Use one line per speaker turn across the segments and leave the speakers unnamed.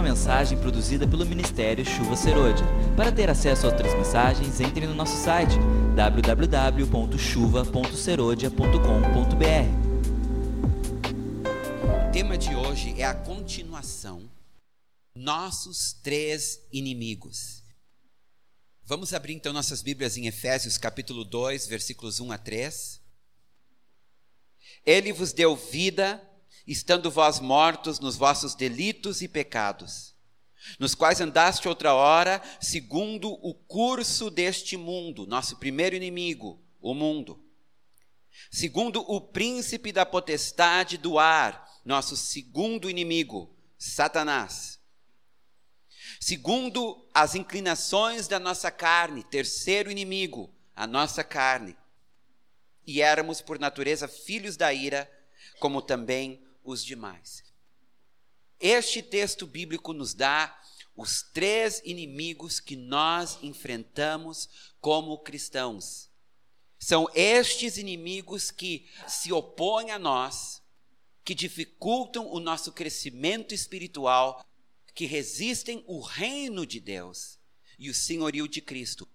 uma mensagem produzida pelo Ministério Chuva Serodia. Para ter acesso a outras mensagens, entre no nosso site www.chuva.serodia.com.br.
O tema de hoje é a continuação. Nossos três inimigos. Vamos abrir então nossas Bíblias em Efésios capítulo 2, versículos 1 a 3. Ele vos deu vida estando vós mortos nos vossos delitos e pecados, nos quais andaste outra hora, segundo o curso deste mundo, nosso primeiro inimigo, o mundo. Segundo o príncipe da potestade do ar, nosso segundo inimigo, Satanás. Segundo as inclinações da nossa carne, terceiro inimigo, a nossa carne. E éramos, por natureza, filhos da ira, como também os demais. Este texto bíblico nos dá os três inimigos que nós enfrentamos como cristãos. São estes inimigos que se opõem a nós, que dificultam o nosso crescimento espiritual, que resistem o reino de Deus e o senhorio de Cristo.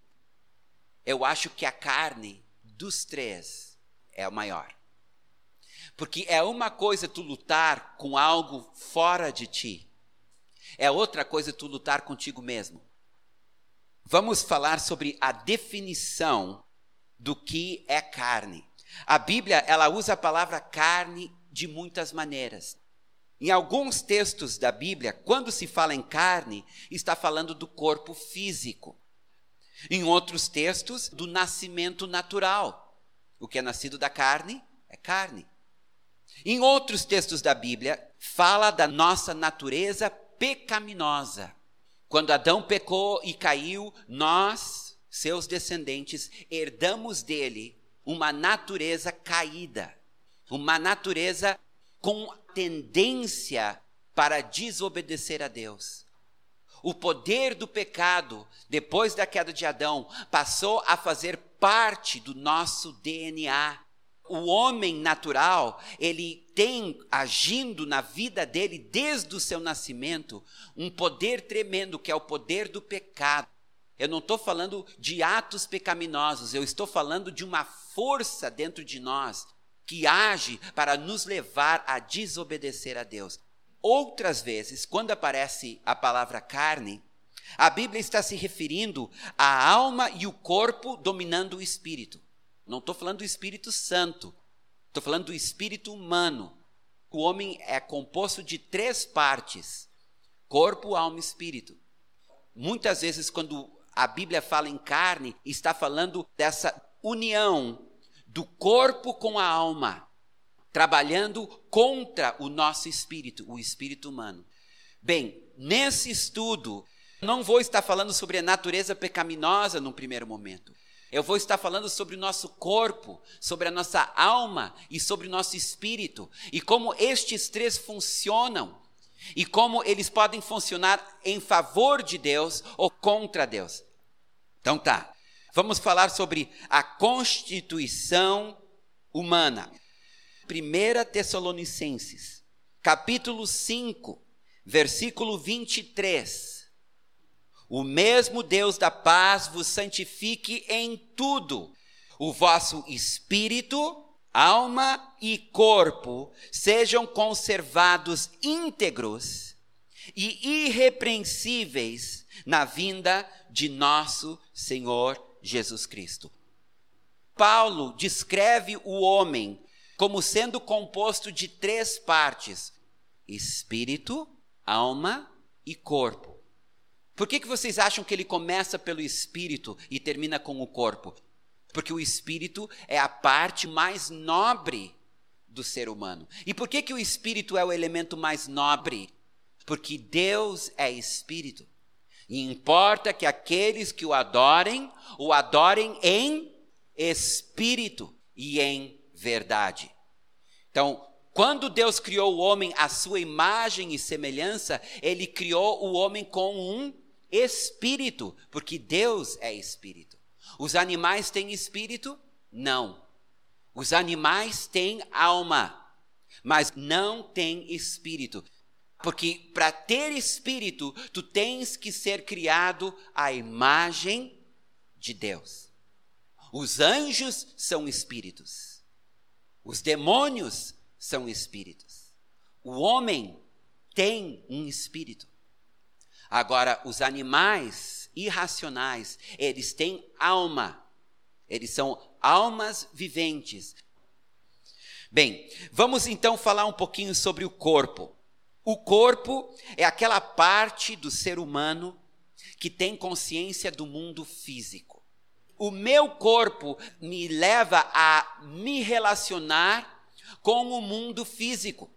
Eu acho que a carne dos três é o maior. Porque é uma coisa tu lutar com algo fora de ti, é outra coisa tu lutar contigo mesmo. Vamos falar sobre a definição do que é carne. A Bíblia, ela usa a palavra carne de muitas maneiras. Em alguns textos da Bíblia, quando se fala em carne, está falando do corpo físico. Em outros textos, do nascimento natural. O que é nascido da carne é carne. Em outros textos da Bíblia, fala da nossa natureza pecaminosa. Quando Adão pecou e caiu, nós, seus descendentes, herdamos dele uma natureza caída, uma natureza com tendência para desobedecer a Deus. O poder do pecado, depois da queda de Adão, passou a fazer parte do nosso DNA. O homem natural, ele tem agindo na vida dele desde o seu nascimento um poder tremendo que é o poder do pecado. Eu não estou falando de atos pecaminosos, eu estou falando de uma força dentro de nós que age para nos levar a desobedecer a Deus. Outras vezes, quando aparece a palavra carne, a Bíblia está se referindo à alma e o corpo dominando o espírito. Não estou falando do Espírito Santo, estou falando do espírito humano. O homem é composto de três partes: corpo, alma e espírito. Muitas vezes, quando a Bíblia fala em carne, está falando dessa união do corpo com a alma, trabalhando contra o nosso espírito, o espírito humano. Bem, nesse estudo, não vou estar falando sobre a natureza pecaminosa num primeiro momento. Eu vou estar falando sobre o nosso corpo, sobre a nossa alma e sobre o nosso espírito e como estes três funcionam e como eles podem funcionar em favor de Deus ou contra Deus. Então tá. Vamos falar sobre a constituição humana. 1 Tessalonicenses, capítulo 5, versículo 23. O mesmo Deus da paz vos santifique em tudo. O vosso espírito, alma e corpo sejam conservados íntegros e irrepreensíveis na vinda de nosso Senhor Jesus Cristo. Paulo descreve o homem como sendo composto de três partes: espírito, alma e corpo. Por que, que vocês acham que ele começa pelo espírito e termina com o corpo? Porque o espírito é a parte mais nobre do ser humano. E por que, que o espírito é o elemento mais nobre? Porque Deus é espírito. E importa que aqueles que o adorem, o adorem em espírito e em verdade. Então, quando Deus criou o homem à sua imagem e semelhança, ele criou o homem com um espírito, porque Deus é espírito. Os animais têm espírito? Não. Os animais têm alma, mas não têm espírito. Porque para ter espírito, tu tens que ser criado à imagem de Deus. Os anjos são espíritos. Os demônios são espíritos. O homem tem um espírito. Agora, os animais irracionais, eles têm alma. Eles são almas viventes. Bem, vamos então falar um pouquinho sobre o corpo. O corpo é aquela parte do ser humano que tem consciência do mundo físico. O meu corpo me leva a me relacionar com o mundo físico.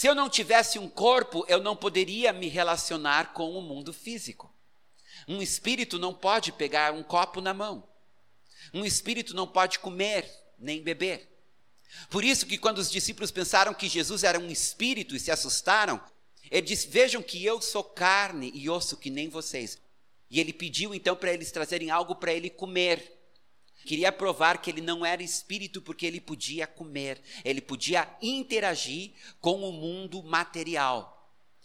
Se eu não tivesse um corpo, eu não poderia me relacionar com o mundo físico. Um espírito não pode pegar um copo na mão. Um espírito não pode comer nem beber. Por isso que quando os discípulos pensaram que Jesus era um espírito e se assustaram, ele disse: "Vejam que eu sou carne e osso que nem vocês". E ele pediu então para eles trazerem algo para ele comer. Queria provar que ele não era espírito porque ele podia comer, ele podia interagir com o mundo material.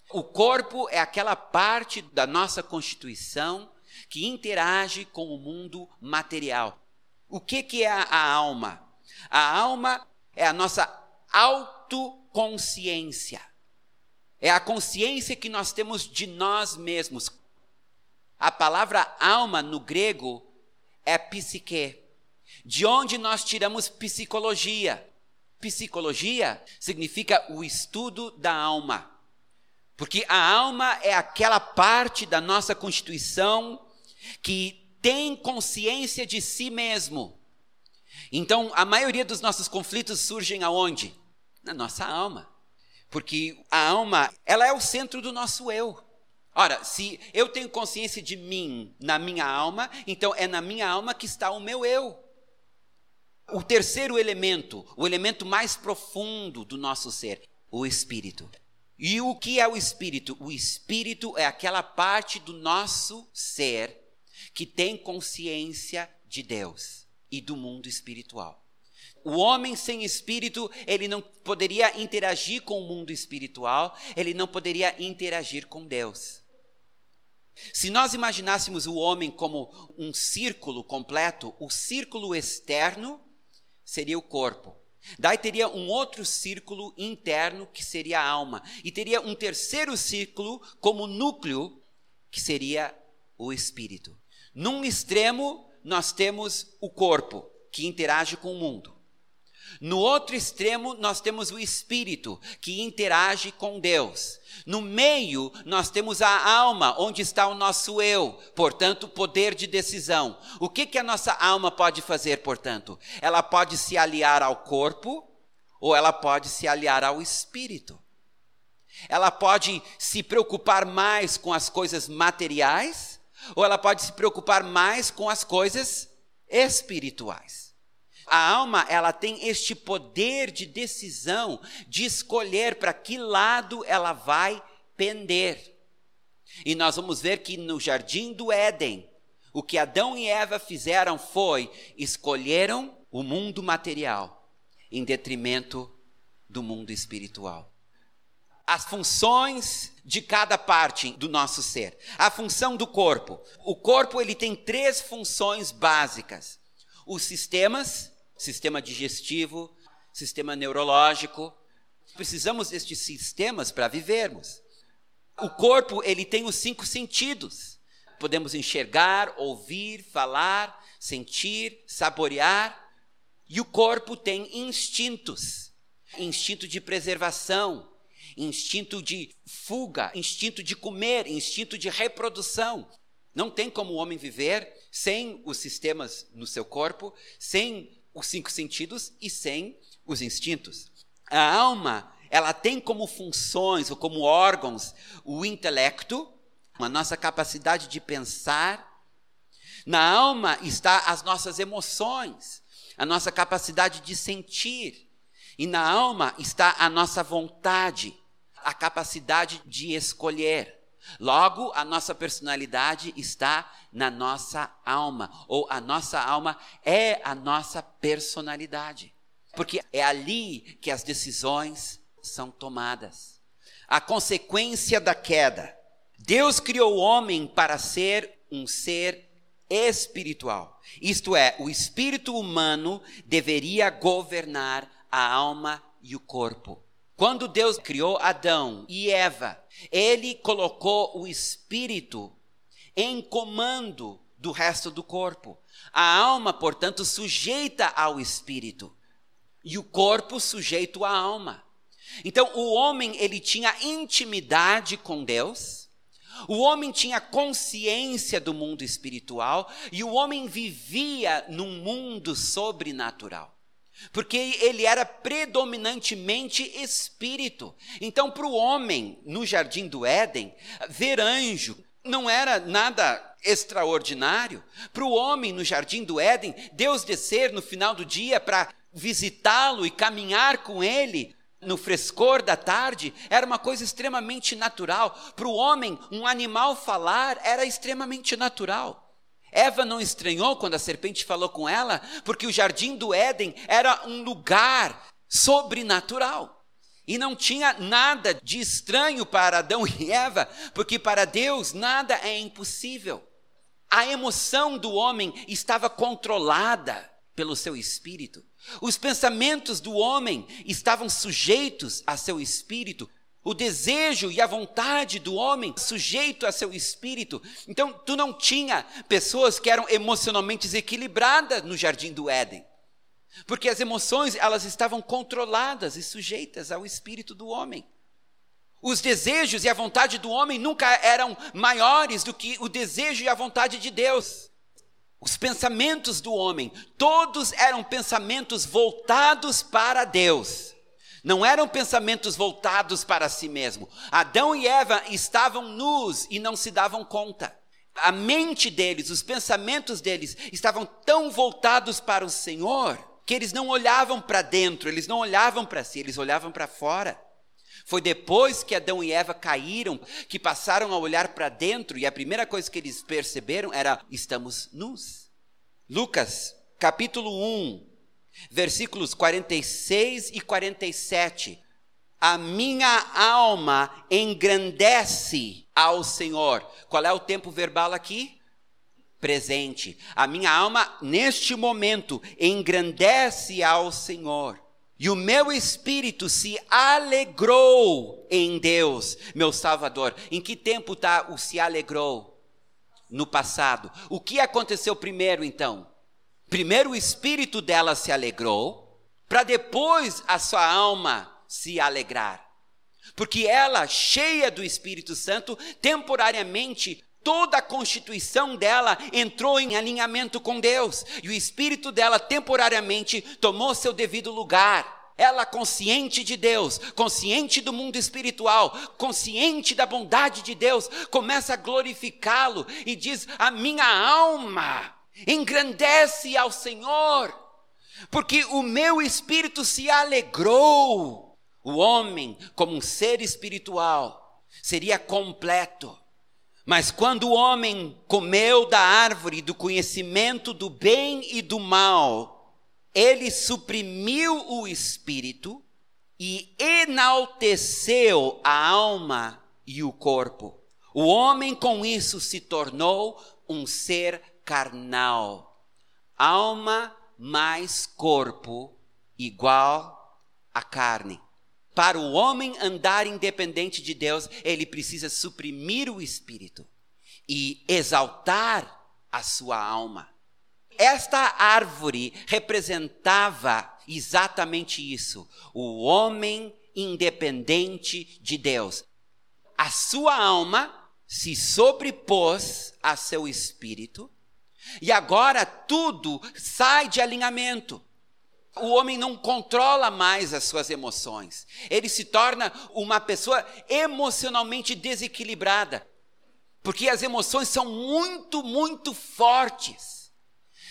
O corpo é aquela parte da nossa constituição que interage com o mundo material. O que, que é a alma? A alma é a nossa autoconsciência. É a consciência que nós temos de nós mesmos. A palavra alma no grego é psique, de onde nós tiramos psicologia. Psicologia significa o estudo da alma. Porque a alma é aquela parte da nossa constituição que tem consciência de si mesmo. Então, a maioria dos nossos conflitos surgem aonde? Na nossa alma. Porque a alma, ela é o centro do nosso eu. Ora, se eu tenho consciência de mim na minha alma, então é na minha alma que está o meu eu. O terceiro elemento, o elemento mais profundo do nosso ser, o espírito. E o que é o espírito? O espírito é aquela parte do nosso ser que tem consciência de Deus e do mundo espiritual. O homem sem espírito, ele não poderia interagir com o mundo espiritual, ele não poderia interagir com Deus. Se nós imaginássemos o homem como um círculo completo, o círculo externo seria o corpo. Daí teria um outro círculo interno que seria a alma. E teria um terceiro círculo como núcleo, que seria o espírito. Num extremo, nós temos o corpo, que interage com o mundo. No outro extremo, nós temos o espírito, que interage com Deus. No meio, nós temos a alma, onde está o nosso eu, portanto, poder de decisão. O que, que a nossa alma pode fazer, portanto? Ela pode se aliar ao corpo, ou ela pode se aliar ao espírito. Ela pode se preocupar mais com as coisas materiais, ou ela pode se preocupar mais com as coisas espirituais. A alma, ela tem este poder de decisão, de escolher para que lado ela vai pender. E nós vamos ver que no jardim do Éden, o que Adão e Eva fizeram foi escolheram o mundo material em detrimento do mundo espiritual. As funções de cada parte do nosso ser. A função do corpo. O corpo ele tem três funções básicas: os sistemas sistema digestivo, sistema neurológico. Precisamos destes sistemas para vivermos. O corpo, ele tem os cinco sentidos. Podemos enxergar, ouvir, falar, sentir, saborear. E o corpo tem instintos: instinto de preservação, instinto de fuga, instinto de comer, instinto de reprodução. Não tem como o homem viver sem os sistemas no seu corpo, sem os cinco sentidos e sem os instintos. A alma, ela tem como funções ou como órgãos o intelecto, a nossa capacidade de pensar. Na alma está as nossas emoções, a nossa capacidade de sentir. E na alma está a nossa vontade, a capacidade de escolher. Logo, a nossa personalidade está na nossa alma, ou a nossa alma é a nossa personalidade, porque é ali que as decisões são tomadas. a consequência da queda. Deus criou o homem para ser um ser espiritual. Isto é, o espírito humano deveria governar a alma e o corpo. Quando Deus criou Adão e Eva, ele colocou o espírito em comando do resto do corpo. A alma, portanto, sujeita ao espírito e o corpo sujeito à alma. Então, o homem ele tinha intimidade com Deus. O homem tinha consciência do mundo espiritual e o homem vivia num mundo sobrenatural. Porque ele era predominantemente espírito. Então, para o homem no jardim do Éden, ver anjo não era nada extraordinário. Para o homem no jardim do Éden, Deus descer no final do dia para visitá-lo e caminhar com ele no frescor da tarde era uma coisa extremamente natural. Para o homem, um animal falar era extremamente natural. Eva não estranhou quando a serpente falou com ela, porque o jardim do Éden era um lugar sobrenatural. E não tinha nada de estranho para Adão e Eva, porque para Deus nada é impossível. A emoção do homem estava controlada pelo seu espírito. Os pensamentos do homem estavam sujeitos a seu espírito, o desejo e a vontade do homem sujeito a seu espírito. Então, tu não tinha pessoas que eram emocionalmente desequilibradas no jardim do Éden. Porque as emoções, elas estavam controladas e sujeitas ao espírito do homem. Os desejos e a vontade do homem nunca eram maiores do que o desejo e a vontade de Deus. Os pensamentos do homem, todos eram pensamentos voltados para Deus não eram pensamentos voltados para si mesmo. Adão e Eva estavam nus e não se davam conta. A mente deles, os pensamentos deles estavam tão voltados para o Senhor que eles não olhavam para dentro, eles não olhavam para si, eles olhavam para fora. Foi depois que Adão e Eva caíram que passaram a olhar para dentro e a primeira coisa que eles perceberam era: estamos nus. Lucas, capítulo 1, versículos 46 e 47. A minha alma engrandece ao Senhor. Qual é o tempo verbal aqui? Presente. A minha alma, neste momento, engrandece ao Senhor. E o meu espírito se alegrou em Deus, meu Salvador. Em que tempo está o se alegrou? No passado. O que aconteceu primeiro então? Primeiro o espírito dela se alegrou, para depois a sua alma se alegrar. Porque ela, cheia do Espírito Santo, temporariamente toda a constituição dela entrou em alinhamento com Deus, e o espírito dela temporariamente tomou seu devido lugar. Ela, consciente de Deus, consciente do mundo espiritual, consciente da bondade de Deus, começa a glorificá-lo e diz: A minha alma engrandece ao Senhor, porque o meu espírito se alegrou. O homem, como um ser espiritual, seria completo. Mas quando o homem comeu da árvore do conhecimento do bem e do mal, ele suprimiu o espírito e enalteceu a alma e o corpo. O homem com isso se tornou um ser carnal. Alma mais corpo igual a carne. Para o homem andar independente de Deus, ele precisa suprimir o espírito e exaltar a sua alma. Esta árvore representava exatamente isso: o homem independente de Deus. A sua alma se sobrepôs a seu espírito e agora tudo sai de alinhamento. O homem não controla mais as suas emoções. Ele se torna uma pessoa emocionalmente desequilibrada. Porque as emoções são muito, muito fortes.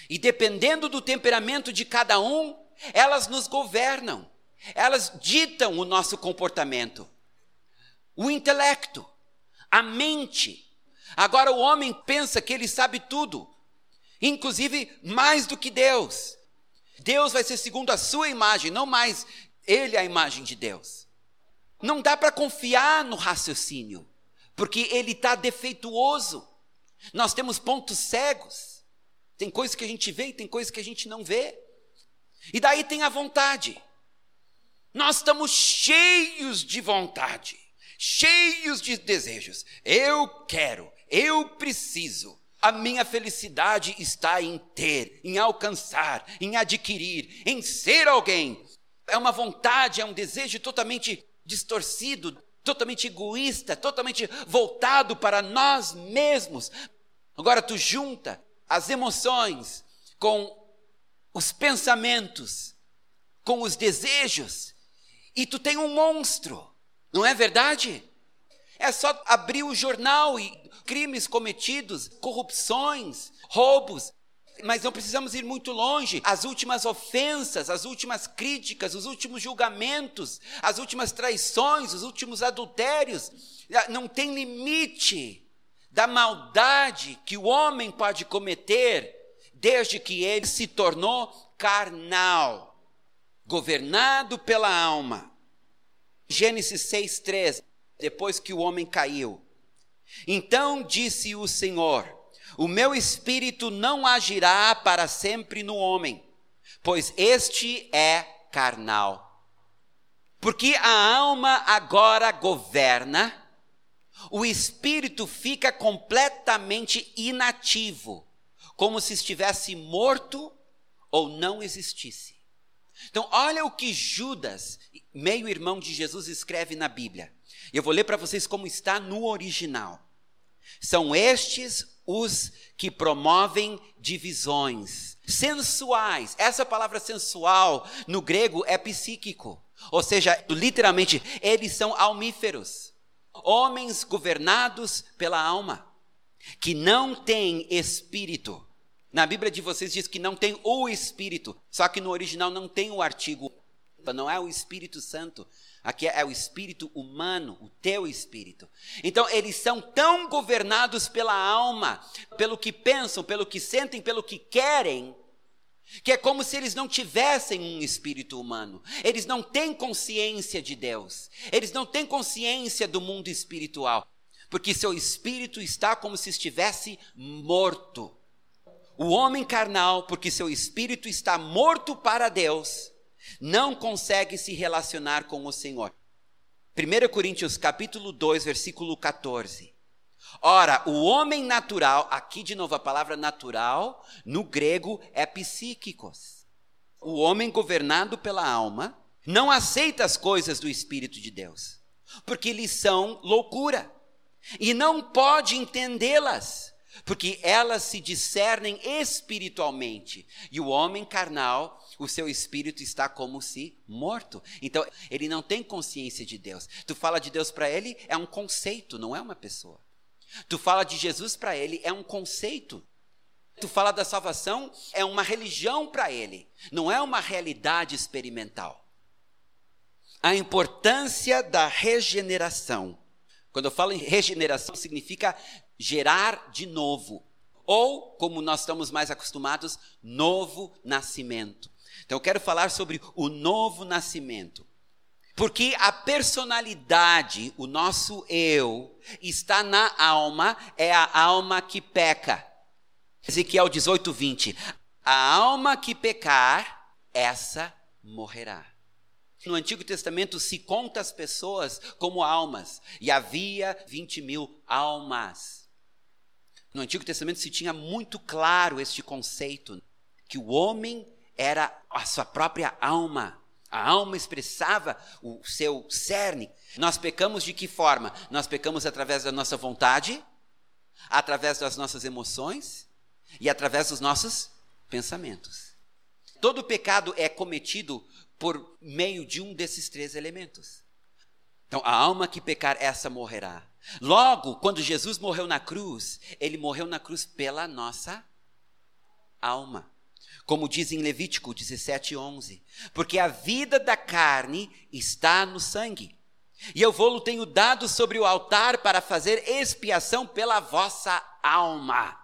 E dependendo do temperamento de cada um, elas nos governam. Elas ditam o nosso comportamento. O intelecto, a mente. Agora o homem pensa que ele sabe tudo inclusive mais do que Deus. Deus vai ser segundo a sua imagem, não mais ele a imagem de Deus. não dá para confiar no raciocínio, porque ele está defeituoso. Nós temos pontos cegos. Tem coisas que a gente vê e tem coisas que a gente não vê. E daí tem a vontade. Nós estamos cheios de vontade, cheios de desejos. Eu quero, eu preciso. A minha felicidade está em ter, em alcançar, em adquirir, em ser alguém. É uma vontade, é um desejo totalmente distorcido, totalmente egoísta, totalmente voltado para nós mesmos. Agora tu junta as emoções com os pensamentos, com os desejos, e tu tem um monstro, não é verdade? É só abrir o jornal e crimes cometidos, corrupções, roubos, mas não precisamos ir muito longe. As últimas ofensas, as últimas críticas, os últimos julgamentos, as últimas traições, os últimos adultérios, não tem limite da maldade que o homem pode cometer desde que ele se tornou carnal, governado pela alma. Gênesis 6:3, depois que o homem caiu. Então disse o Senhor: o meu espírito não agirá para sempre no homem, pois este é carnal. Porque a alma agora governa, o espírito fica completamente inativo, como se estivesse morto ou não existisse. Então, olha o que Judas, meio-irmão de Jesus, escreve na Bíblia. Eu vou ler para vocês como está no original. São estes os que promovem divisões sensuais. Essa palavra sensual no grego é psíquico, ou seja, literalmente, eles são almíferos, homens governados pela alma, que não têm espírito. Na Bíblia de vocês diz que não tem o espírito, só que no original não tem o artigo, não é o Espírito Santo, Aqui é o espírito humano, o teu espírito. Então, eles são tão governados pela alma, pelo que pensam, pelo que sentem, pelo que querem, que é como se eles não tivessem um espírito humano. Eles não têm consciência de Deus. Eles não têm consciência do mundo espiritual. Porque seu espírito está como se estivesse morto. O homem carnal, porque seu espírito está morto para Deus, não consegue se relacionar com o Senhor. 1 Coríntios capítulo 2, versículo 14. Ora, o homem natural, aqui de novo a palavra natural, no grego é psíquicos. O homem governado pela alma não aceita as coisas do Espírito de Deus, porque lhes são loucura, e não pode entendê-las, porque elas se discernem espiritualmente, e o homem carnal o seu espírito está como se morto. Então, ele não tem consciência de Deus. Tu fala de Deus para ele, é um conceito, não é uma pessoa. Tu fala de Jesus para ele, é um conceito. Tu fala da salvação, é uma religião para ele, não é uma realidade experimental. A importância da regeneração. Quando eu falo em regeneração, significa gerar de novo. Ou, como nós estamos mais acostumados, novo nascimento. Então eu quero falar sobre o novo nascimento. Porque a personalidade, o nosso eu, está na alma, é a alma que peca. Ezequiel 18, 20. A alma que pecar, essa morrerá. No Antigo Testamento se conta as pessoas como almas, e havia 20 mil almas. No Antigo Testamento se tinha muito claro este conceito, que o homem era a sua própria alma. A alma expressava o seu cerne. Nós pecamos de que forma? Nós pecamos através da nossa vontade, através das nossas emoções e através dos nossos pensamentos. Todo pecado é cometido por meio de um desses três elementos. Então, a alma que pecar, essa morrerá. Logo, quando Jesus morreu na cruz, ele morreu na cruz pela nossa alma como diz em Levítico 17:11, porque a vida da carne está no sangue. E eu vou-lo tenho dado sobre o altar para fazer expiação pela vossa alma.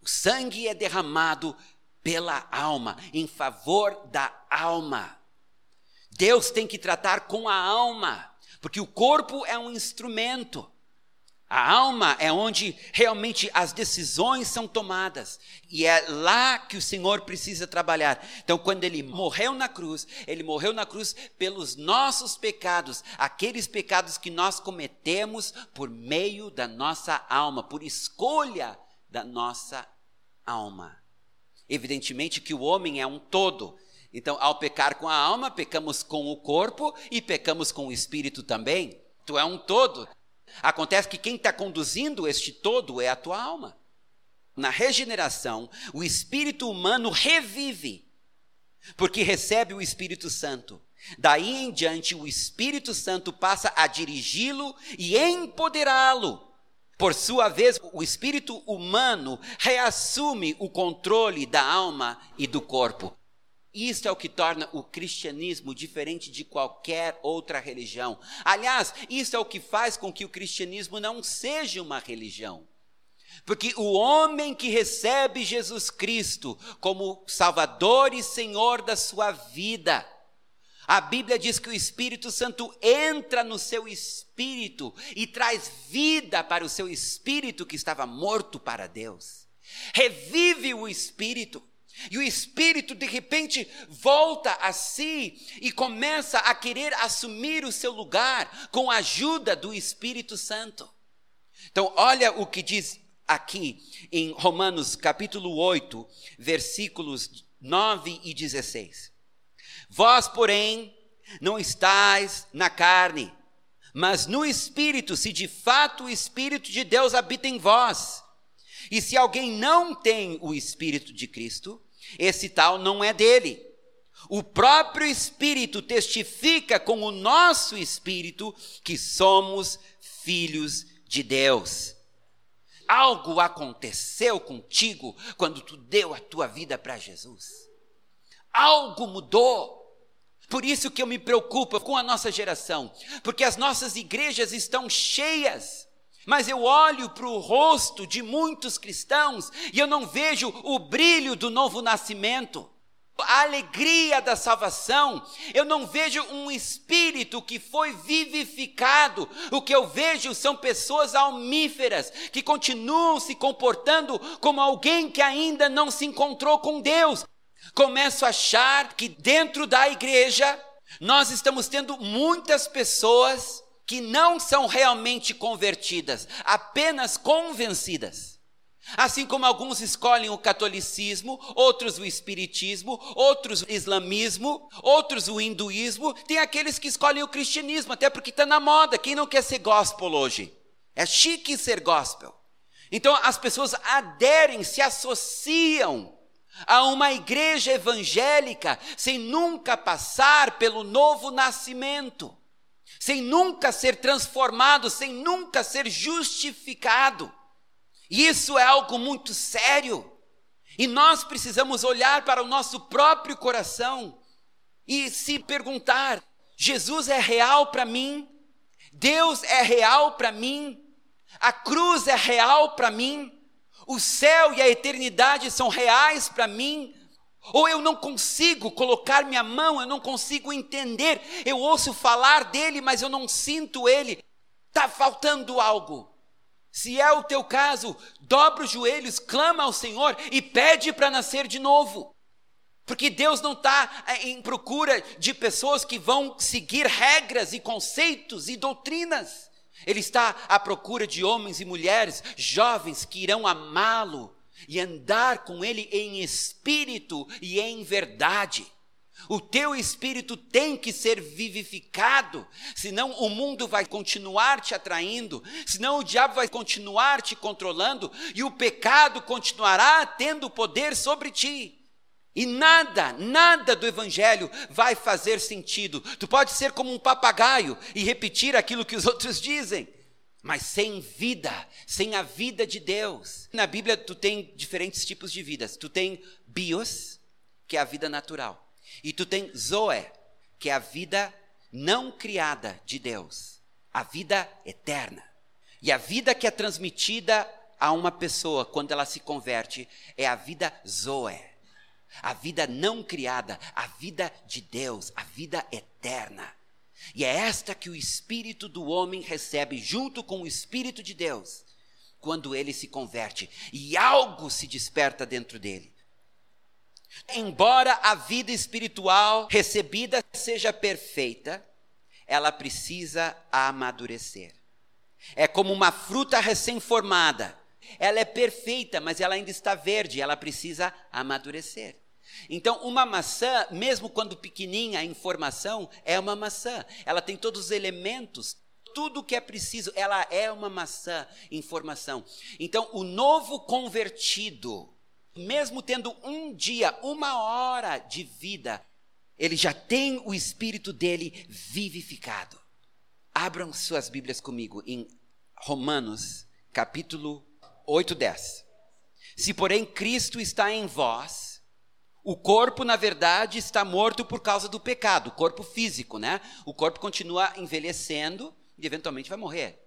O sangue é derramado pela alma, em favor da alma. Deus tem que tratar com a alma, Porque o corpo é um instrumento. A alma é onde realmente as decisões são tomadas. E é lá que o Senhor precisa trabalhar. Então, quando ele morreu na cruz, ele morreu na cruz pelos nossos pecados, aqueles pecados que nós cometemos por meio da nossa alma, por escolha da nossa alma. Evidentemente que o homem é um todo. Então, ao pecar com a alma, pecamos com o corpo e pecamos com o espírito também. Tu é um todo. Acontece que quem está conduzindo este todo é a tua alma. Na regeneração, o espírito humano revive, porque recebe o Espírito Santo. Daí em diante, o Espírito Santo passa a dirigi-lo e empoderá-lo. Por sua vez, o espírito humano reassume o controle da alma e do corpo. Isso é o que torna o cristianismo diferente de qualquer outra religião. Aliás, isso é o que faz com que o cristianismo não seja uma religião. Porque o homem que recebe Jesus Cristo como Salvador e Senhor da sua vida, a Bíblia diz que o Espírito Santo entra no seu espírito e traz vida para o seu espírito que estava morto para Deus. Revive o espírito. E o espírito de repente volta a si e começa a querer assumir o seu lugar com a ajuda do Espírito Santo. Então, olha o que diz aqui em Romanos capítulo 8, versículos 9 e 16. Vós, porém, não estáis na carne, mas no espírito, se de fato o espírito de Deus habita em vós. E se alguém não tem o espírito de Cristo, esse tal não é dele. O próprio Espírito testifica com o nosso espírito que somos filhos de Deus. Algo aconteceu contigo quando tu deu a tua vida para Jesus. Algo mudou. Por isso que eu me preocupo com a nossa geração, porque as nossas igrejas estão cheias mas eu olho para o rosto de muitos cristãos e eu não vejo o brilho do novo nascimento, a alegria da salvação, eu não vejo um espírito que foi vivificado. O que eu vejo são pessoas almíferas que continuam se comportando como alguém que ainda não se encontrou com Deus. Começo a achar que dentro da igreja nós estamos tendo muitas pessoas que não são realmente convertidas, apenas convencidas. Assim como alguns escolhem o catolicismo, outros o espiritismo, outros o islamismo, outros o hinduísmo, tem aqueles que escolhem o cristianismo, até porque está na moda. Quem não quer ser gospel hoje? É chique ser gospel. Então as pessoas aderem, se associam a uma igreja evangélica sem nunca passar pelo novo nascimento sem nunca ser transformado, sem nunca ser justificado. Isso é algo muito sério. E nós precisamos olhar para o nosso próprio coração e se perguntar: Jesus é real para mim? Deus é real para mim? A cruz é real para mim? O céu e a eternidade são reais para mim? Ou eu não consigo colocar minha mão, eu não consigo entender. Eu ouço falar dele, mas eu não sinto ele. Está faltando algo. Se é o teu caso, dobra os joelhos, clama ao Senhor e pede para nascer de novo. Porque Deus não está é, em procura de pessoas que vão seguir regras e conceitos e doutrinas. Ele está à procura de homens e mulheres jovens que irão amá-lo e andar com Ele em espírito e em verdade. O teu espírito tem que ser vivificado, senão o mundo vai continuar te atraindo, senão o diabo vai continuar te controlando e o pecado continuará tendo poder sobre ti. E nada, nada do evangelho vai fazer sentido. Tu pode ser como um papagaio e repetir aquilo que os outros dizem, mas sem vida, sem a vida de Deus. Na Bíblia tu tem diferentes tipos de vidas. Tu tem bios, que é a vida natural, e tu tem zoe, que é a vida não criada de Deus, a vida eterna. E a vida que é transmitida a uma pessoa quando ela se converte é a vida zoe, a vida não criada, a vida de Deus, a vida eterna. E é esta que o espírito do homem recebe junto com o espírito de Deus, quando ele se converte e algo se desperta dentro dele. Embora a vida espiritual recebida seja perfeita, ela precisa amadurecer. É como uma fruta recém-formada. Ela é perfeita, mas ela ainda está verde, ela precisa amadurecer. Então, uma maçã, mesmo quando pequenininha em formação, é uma maçã. Ela tem todos os elementos, tudo o que é preciso, ela é uma maçã em formação. Então, o novo convertido, mesmo tendo um dia, uma hora de vida, ele já tem o espírito dele vivificado. Abram suas Bíblias comigo em Romanos, capítulo 8, 10. Se, porém, Cristo está em vós, o corpo, na verdade, está morto por causa do pecado, o corpo físico, né? O corpo continua envelhecendo e eventualmente vai morrer.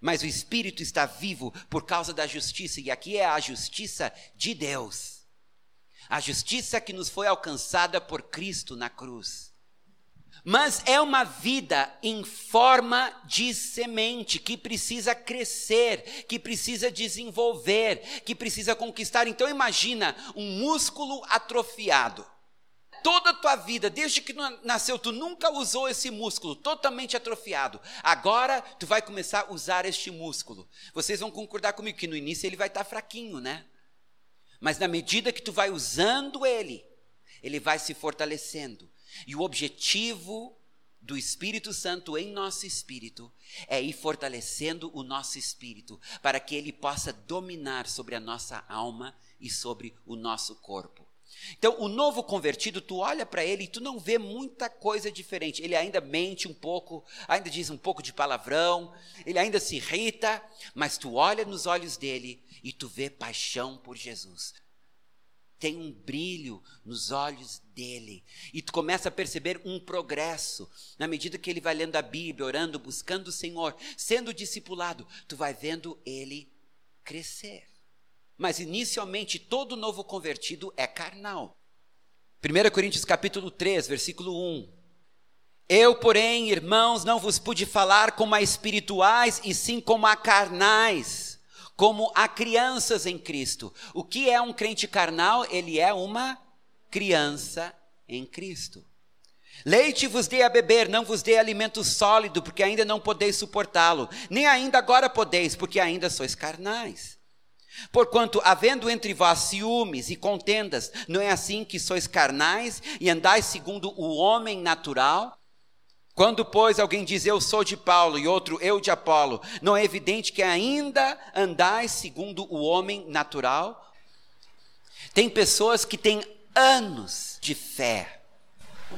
Mas o espírito está vivo por causa da justiça, e aqui é a justiça de Deus. A justiça que nos foi alcançada por Cristo na cruz. Mas é uma vida em forma de semente que precisa crescer, que precisa desenvolver, que precisa conquistar. Então imagina um músculo atrofiado. Toda a tua vida, desde que nasceu, tu nunca usou esse músculo, totalmente atrofiado. Agora tu vai começar a usar este músculo. Vocês vão concordar comigo que no início ele vai estar fraquinho, né? Mas na medida que tu vai usando ele, ele vai se fortalecendo. E o objetivo do Espírito Santo em nosso espírito é ir fortalecendo o nosso espírito para que ele possa dominar sobre a nossa alma e sobre o nosso corpo. Então, o novo convertido, tu olha para ele e tu não vê muita coisa diferente. Ele ainda mente um pouco, ainda diz um pouco de palavrão, ele ainda se irrita, mas tu olha nos olhos dele e tu vê paixão por Jesus. Tem um brilho nos olhos dele. E tu começa a perceber um progresso. Na medida que ele vai lendo a Bíblia, orando, buscando o Senhor, sendo discipulado, tu vai vendo ele crescer. Mas inicialmente todo novo convertido é carnal. 1 Coríntios capítulo 3, versículo 1. Eu, porém, irmãos, não vos pude falar como a espirituais, e sim como a carnais, como a crianças em Cristo. O que é um crente carnal? Ele é uma criança em Cristo. Leite vos dei a beber, não vos dei alimento sólido, porque ainda não podeis suportá-lo, nem ainda agora podeis, porque ainda sois carnais. Porquanto, havendo entre vós ciúmes e contendas, não é assim que sois carnais e andais segundo o homem natural? Quando, pois, alguém diz eu sou de Paulo e outro eu de Apolo, não é evidente que ainda andais segundo o homem natural? Tem pessoas que têm anos de fé,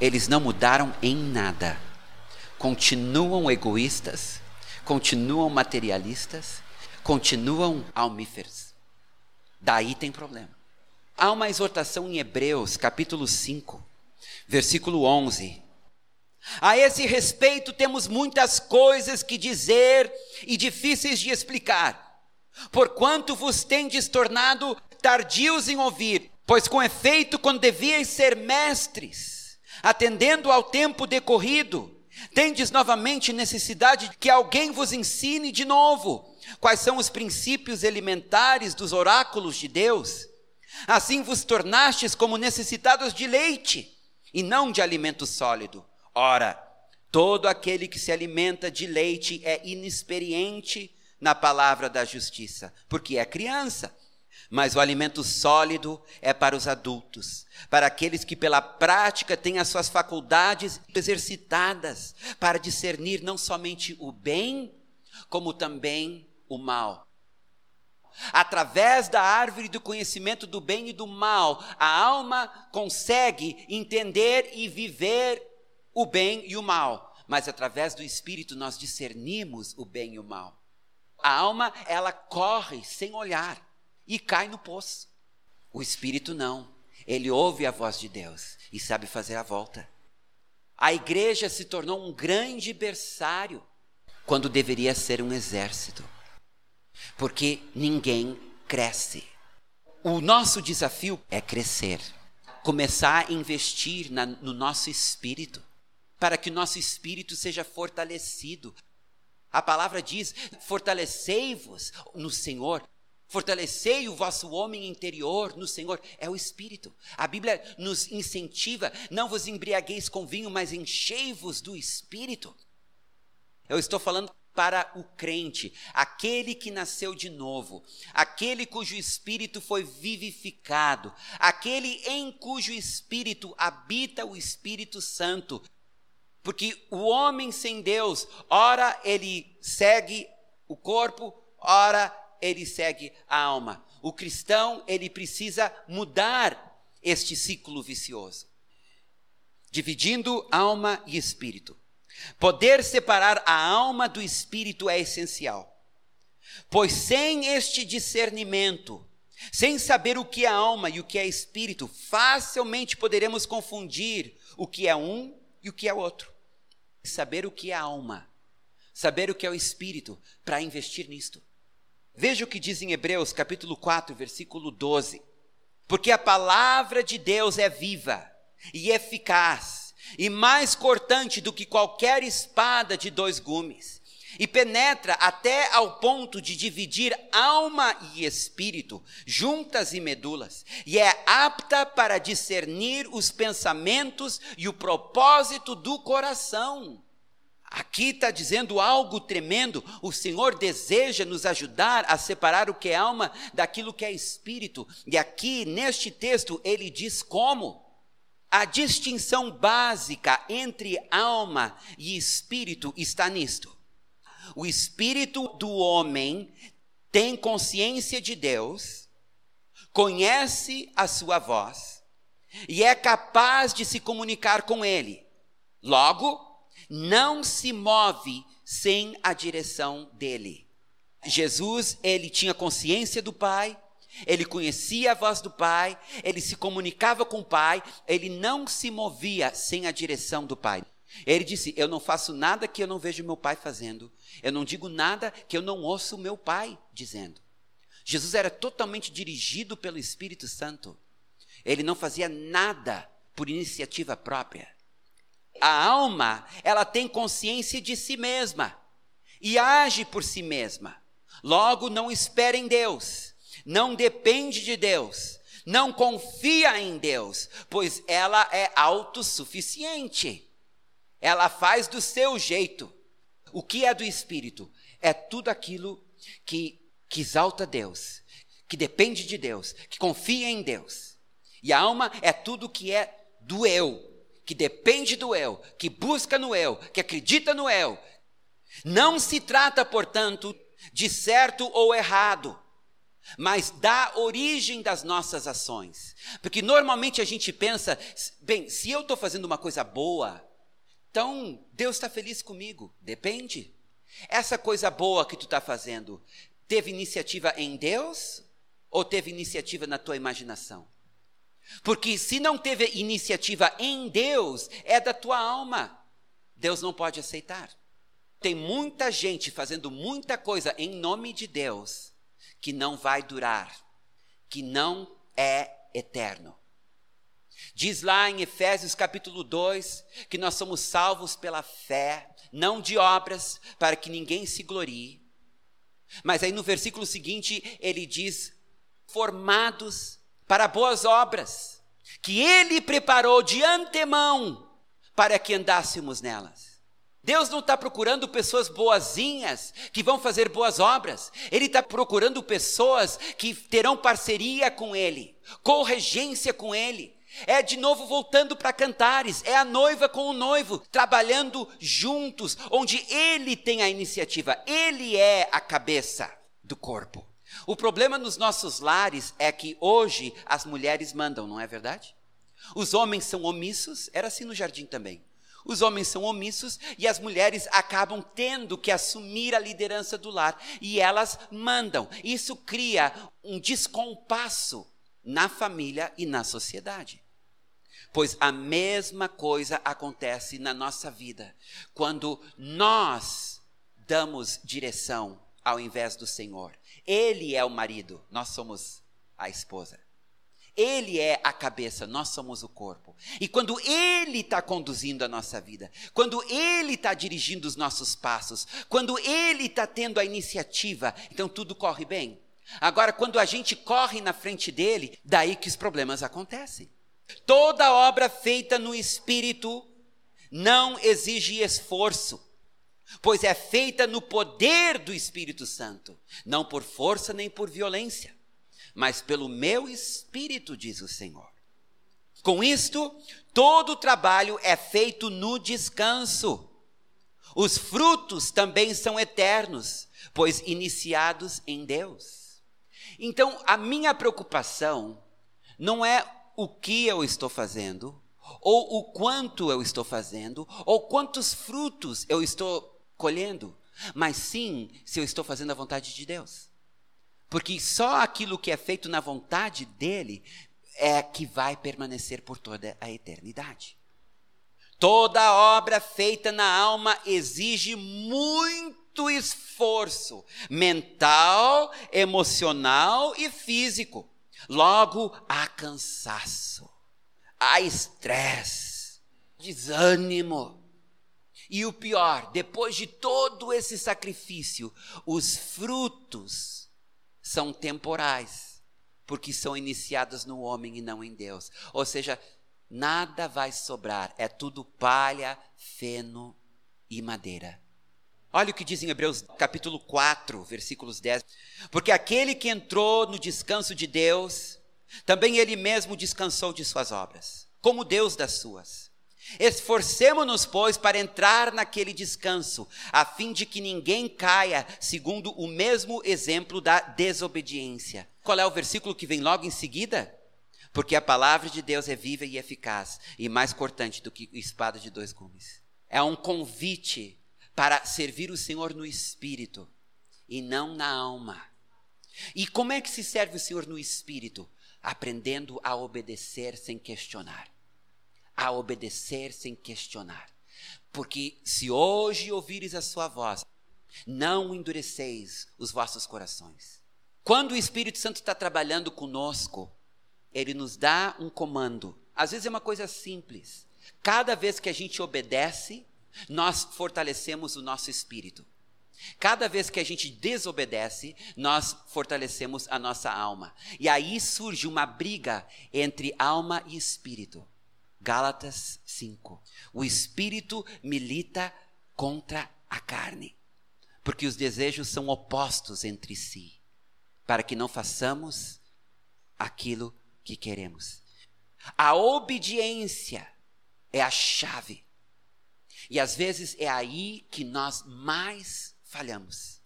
eles não mudaram em nada, continuam egoístas, continuam materialistas, continuam almíferos. Daí tem problema. Há uma exortação em Hebreus, capítulo 5, versículo 11. A esse respeito temos muitas coisas que dizer e difíceis de explicar, porquanto vos tendes tornado tardios em ouvir, pois com efeito, quando devíeis ser mestres, atendendo ao tempo decorrido, tendes novamente necessidade de que alguém vos ensine de novo quais são os princípios elementares dos oráculos de Deus. Assim vos tornastes como necessitados de leite e não de alimento sólido. Ora, todo aquele que se alimenta de leite é inexperiente na palavra da justiça, porque é criança. Mas o alimento sólido é para os adultos, para aqueles que pela prática têm as suas faculdades exercitadas para discernir não somente o bem, como também o mal. Através da árvore do conhecimento do bem e do mal, a alma consegue entender e viver o bem e o mal, mas através do espírito nós discernimos o bem e o mal. A alma, ela corre sem olhar e cai no poço. O espírito não. Ele ouve a voz de Deus e sabe fazer a volta. A igreja se tornou um grande berçário quando deveria ser um exército porque ninguém cresce. O nosso desafio é crescer, começar a investir na, no nosso espírito, para que nosso espírito seja fortalecido. A palavra diz: fortalecei-vos no Senhor. Fortalecei o vosso homem interior no Senhor, é o Espírito. A Bíblia nos incentiva: não vos embriagueis com vinho, mas enchei-vos do Espírito. Eu estou falando para o crente, aquele que nasceu de novo, aquele cujo espírito foi vivificado, aquele em cujo espírito habita o Espírito Santo. Porque o homem sem Deus, ora ele segue o corpo, ora ele segue a alma. O cristão, ele precisa mudar este ciclo vicioso, dividindo alma e espírito. Poder separar a alma do espírito é essencial, pois sem este discernimento, sem saber o que é alma e o que é espírito, facilmente poderemos confundir o que é um e o que é outro. Saber o que é alma, saber o que é o espírito, para investir nisto. Veja o que diz em Hebreus capítulo 4, versículo 12. Porque a palavra de Deus é viva e eficaz, e mais cortante do que qualquer espada de dois gumes, e penetra até ao ponto de dividir alma e espírito, juntas e medulas, e é apta para discernir os pensamentos e o propósito do coração. Aqui está dizendo algo tremendo. O Senhor deseja nos ajudar a separar o que é alma daquilo que é espírito. E aqui, neste texto, ele diz como. A distinção básica entre alma e espírito está nisto. O espírito do homem tem consciência de Deus, conhece a sua voz e é capaz de se comunicar com ele. Logo, não se move sem a direção dele. Jesus, ele tinha consciência do Pai, ele conhecia a voz do Pai, ele se comunicava com o Pai, ele não se movia sem a direção do Pai. Ele disse: Eu não faço nada que eu não vejo meu Pai fazendo, eu não digo nada que eu não ouço meu Pai dizendo. Jesus era totalmente dirigido pelo Espírito Santo, ele não fazia nada por iniciativa própria. A alma, ela tem consciência de si mesma e age por si mesma. Logo, não espera em Deus, não depende de Deus, não confia em Deus, pois ela é autossuficiente. Ela faz do seu jeito. O que é do espírito? É tudo aquilo que, que exalta Deus, que depende de Deus, que confia em Deus. E a alma é tudo que é do eu, que depende do eu, que busca no eu, que acredita no eu. Não se trata, portanto, de certo ou errado, mas da origem das nossas ações. Porque normalmente a gente pensa, bem, se eu estou fazendo uma coisa boa, então Deus está feliz comigo. Depende. Essa coisa boa que tu está fazendo, teve iniciativa em Deus ou teve iniciativa na tua imaginação? Porque se não teve iniciativa em Deus, é da tua alma. Deus não pode aceitar. Tem muita gente fazendo muita coisa em nome de Deus que não vai durar, que não é eterno. Diz lá em Efésios capítulo 2 que nós somos salvos pela fé, não de obras, para que ninguém se glorie. Mas aí no versículo seguinte ele diz: formados para boas obras, que Ele preparou de antemão para que andássemos nelas. Deus não está procurando pessoas boazinhas que vão fazer boas obras. Ele está procurando pessoas que terão parceria com Ele, corregência com Ele. É de novo voltando para cantares, é a noiva com o noivo, trabalhando juntos, onde ele tem a iniciativa, ele é a cabeça do corpo. O problema nos nossos lares é que hoje as mulheres mandam, não é verdade? Os homens são omissos, era assim no jardim também. Os homens são omissos e as mulheres acabam tendo que assumir a liderança do lar e elas mandam. Isso cria um descompasso na família e na sociedade. Pois a mesma coisa acontece na nossa vida quando nós damos direção ao invés do Senhor. Ele é o marido, nós somos a esposa. Ele é a cabeça, nós somos o corpo. E quando Ele está conduzindo a nossa vida, quando Ele está dirigindo os nossos passos, quando Ele está tendo a iniciativa, então tudo corre bem. Agora, quando a gente corre na frente dele, daí que os problemas acontecem. Toda obra feita no Espírito não exige esforço, pois é feita no poder do Espírito Santo, não por força nem por violência, mas pelo meu Espírito, diz o Senhor. Com isto, todo o trabalho é feito no descanso. Os frutos também são eternos, pois iniciados em Deus. Então, a minha preocupação não é o que eu estou fazendo, ou o quanto eu estou fazendo, ou quantos frutos eu estou colhendo, mas sim se eu estou fazendo a vontade de Deus. Porque só aquilo que é feito na vontade dele é que vai permanecer por toda a eternidade. Toda obra feita na alma exige muito esforço mental, emocional e físico. Logo, há cansaço, há estresse, desânimo. E o pior, depois de todo esse sacrifício, os frutos são temporais, porque são iniciados no homem e não em Deus. Ou seja, nada vai sobrar, é tudo palha, feno e madeira. Olha o que diz em Hebreus capítulo 4, versículos 10. Porque aquele que entrou no descanso de Deus, também ele mesmo descansou de suas obras, como Deus das suas. Esforcemo-nos, pois, para entrar naquele descanso, a fim de que ninguém caia segundo o mesmo exemplo da desobediência. Qual é o versículo que vem logo em seguida? Porque a palavra de Deus é viva e eficaz, e mais cortante do que espada de dois gumes. É um convite para servir o Senhor no espírito e não na alma. E como é que se serve o Senhor no espírito? Aprendendo a obedecer sem questionar. A obedecer sem questionar. Porque se hoje ouvires a sua voz, não endureceis os vossos corações. Quando o Espírito Santo está trabalhando conosco, ele nos dá um comando. Às vezes é uma coisa simples. Cada vez que a gente obedece, nós fortalecemos o nosso espírito. Cada vez que a gente desobedece, nós fortalecemos a nossa alma. E aí surge uma briga entre alma e espírito. Gálatas 5. O espírito milita contra a carne, porque os desejos são opostos entre si, para que não façamos aquilo que queremos. A obediência é a chave e às vezes é aí que nós mais falhamos.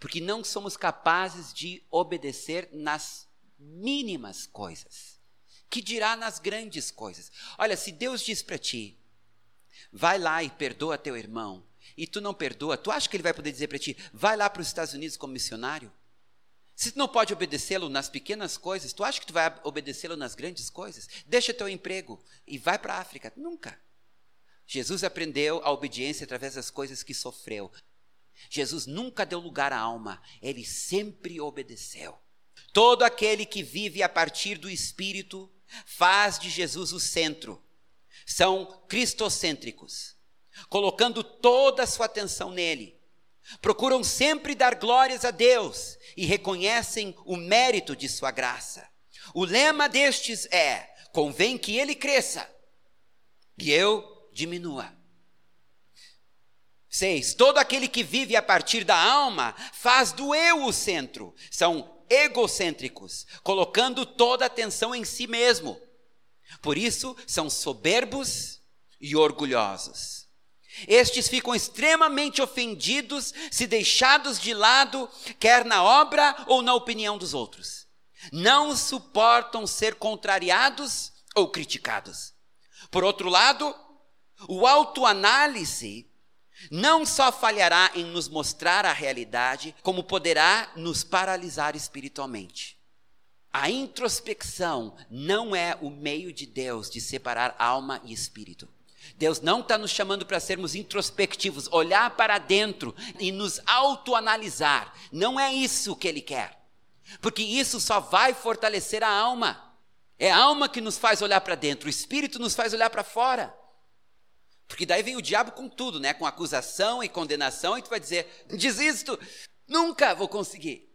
Porque não somos capazes de obedecer nas mínimas coisas. Que dirá nas grandes coisas? Olha, se Deus diz para ti, vai lá e perdoa teu irmão, e tu não perdoa, tu acha que ele vai poder dizer para ti, vai lá para os Estados Unidos como missionário? Se tu não pode obedecê-lo nas pequenas coisas, tu acha que tu vai obedecê-lo nas grandes coisas? Deixa teu emprego e vai para a África. Nunca. Jesus aprendeu a obediência através das coisas que sofreu. Jesus nunca deu lugar à alma, ele sempre obedeceu. Todo aquele que vive a partir do Espírito faz de Jesus o centro. São cristocêntricos, colocando toda a sua atenção nele. Procuram sempre dar glórias a Deus e reconhecem o mérito de sua graça. O lema destes é: convém que ele cresça e eu diminua. 6. Todo aquele que vive a partir da alma faz do eu o centro. São egocêntricos, colocando toda a atenção em si mesmo. Por isso, são soberbos e orgulhosos. Estes ficam extremamente ofendidos se deixados de lado, quer na obra ou na opinião dos outros. Não suportam ser contrariados ou criticados. Por outro lado, o autoanálise não só falhará em nos mostrar a realidade, como poderá nos paralisar espiritualmente. A introspecção não é o meio de Deus de separar alma e espírito. Deus não está nos chamando para sermos introspectivos, olhar para dentro e nos autoanalisar. Não é isso que Ele quer. Porque isso só vai fortalecer a alma. É a alma que nos faz olhar para dentro, o espírito nos faz olhar para fora. Porque daí vem o diabo com tudo, né? Com acusação e condenação, e tu vai dizer: desisto, nunca vou conseguir.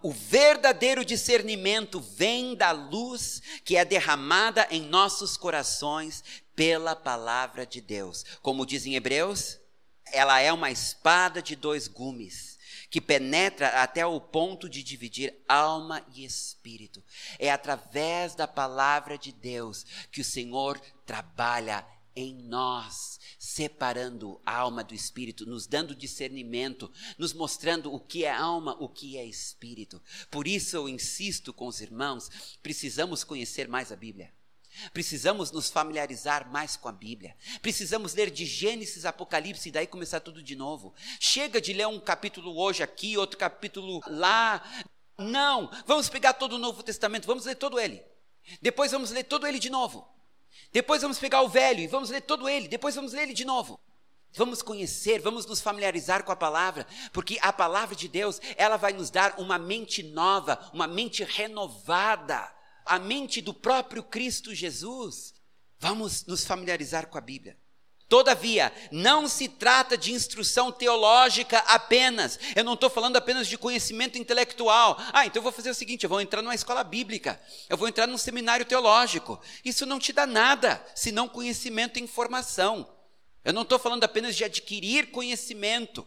O verdadeiro discernimento vem da luz que é derramada em nossos corações pela palavra de Deus. Como dizem Hebreus, ela é uma espada de dois gumes que penetra até o ponto de dividir alma e espírito. É através da palavra de Deus que o Senhor trabalha em nós, separando a alma do espírito, nos dando discernimento, nos mostrando o que é alma, o que é espírito. Por isso eu insisto com os irmãos, precisamos conhecer mais a Bíblia. Precisamos nos familiarizar mais com a Bíblia. Precisamos ler de Gênesis, Apocalipse e daí começar tudo de novo. Chega de ler um capítulo hoje aqui, outro capítulo lá. Não, vamos pegar todo o Novo Testamento, vamos ler todo ele. Depois vamos ler todo ele de novo. Depois vamos pegar o velho e vamos ler todo ele. Depois vamos ler ele de novo. Vamos conhecer, vamos nos familiarizar com a palavra, porque a palavra de Deus, ela vai nos dar uma mente nova, uma mente renovada, a mente do próprio Cristo Jesus. Vamos nos familiarizar com a Bíblia. Todavia, não se trata de instrução teológica apenas. Eu não estou falando apenas de conhecimento intelectual. Ah, então eu vou fazer o seguinte: eu vou entrar numa escola bíblica, eu vou entrar num seminário teológico. Isso não te dá nada, senão conhecimento e informação. Eu não estou falando apenas de adquirir conhecimento.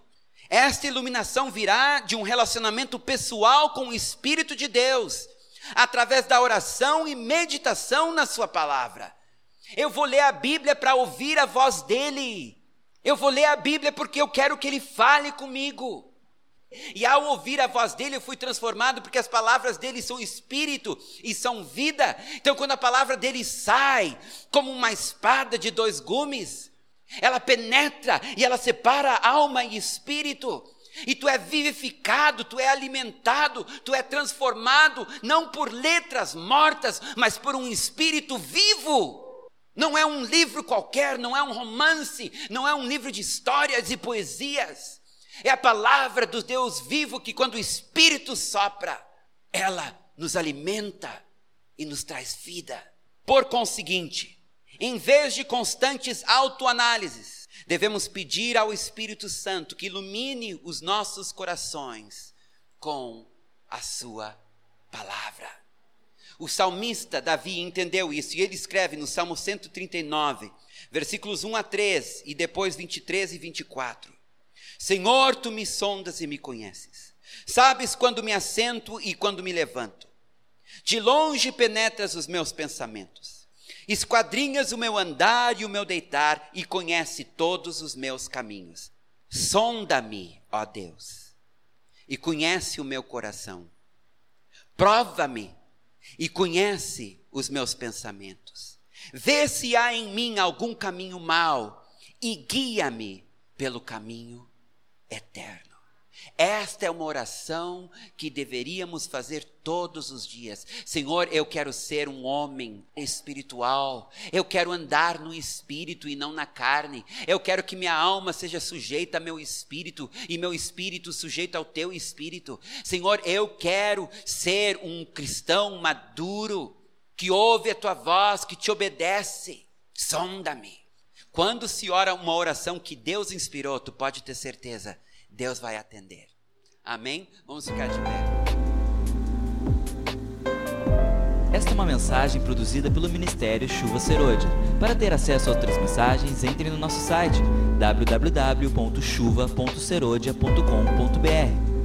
Esta iluminação virá de um relacionamento pessoal com o Espírito de Deus, através da oração e meditação na Sua palavra. Eu vou ler a Bíblia para ouvir a voz dele. Eu vou ler a Bíblia porque eu quero que ele fale comigo. E ao ouvir a voz dele, eu fui transformado porque as palavras dele são espírito e são vida. Então, quando a palavra dele sai como uma espada de dois gumes, ela penetra e ela separa alma e espírito. E tu é vivificado, tu é alimentado, tu é transformado, não por letras mortas, mas por um espírito vivo. Não é um livro qualquer, não é um romance, não é um livro de histórias e poesias. É a palavra do Deus vivo que, quando o Espírito sopra, ela nos alimenta e nos traz vida. Por conseguinte, em vez de constantes autoanálises, devemos pedir ao Espírito Santo que ilumine os nossos corações com a Sua palavra. O salmista Davi entendeu isso e ele escreve no Salmo 139, versículos 1 a 3 e depois 23 e 24: Senhor, tu me sondas e me conheces. Sabes quando me assento e quando me levanto. De longe penetras os meus pensamentos. Esquadrinhas o meu andar e o meu deitar e conhece todos os meus caminhos. Sonda-me, ó Deus, e conhece o meu coração. Prova-me e conhece os meus pensamentos. Vê se há em mim algum caminho mau e guia-me pelo caminho eterno. Esta é uma oração que deveríamos fazer todos os dias. Senhor, eu quero ser um homem espiritual. Eu quero andar no espírito e não na carne. Eu quero que minha alma seja sujeita ao meu espírito e meu espírito sujeito ao teu espírito. Senhor, eu quero ser um cristão maduro que ouve a tua voz, que te obedece. Sonda-me. Quando se ora uma oração que Deus inspirou, tu pode ter certeza Deus vai atender. Amém? Vamos ficar de pé.
Esta é uma mensagem produzida pelo Ministério Chuva Serôdia. Para ter acesso a outras mensagens, entre no nosso site www.chuva.serodia.com.br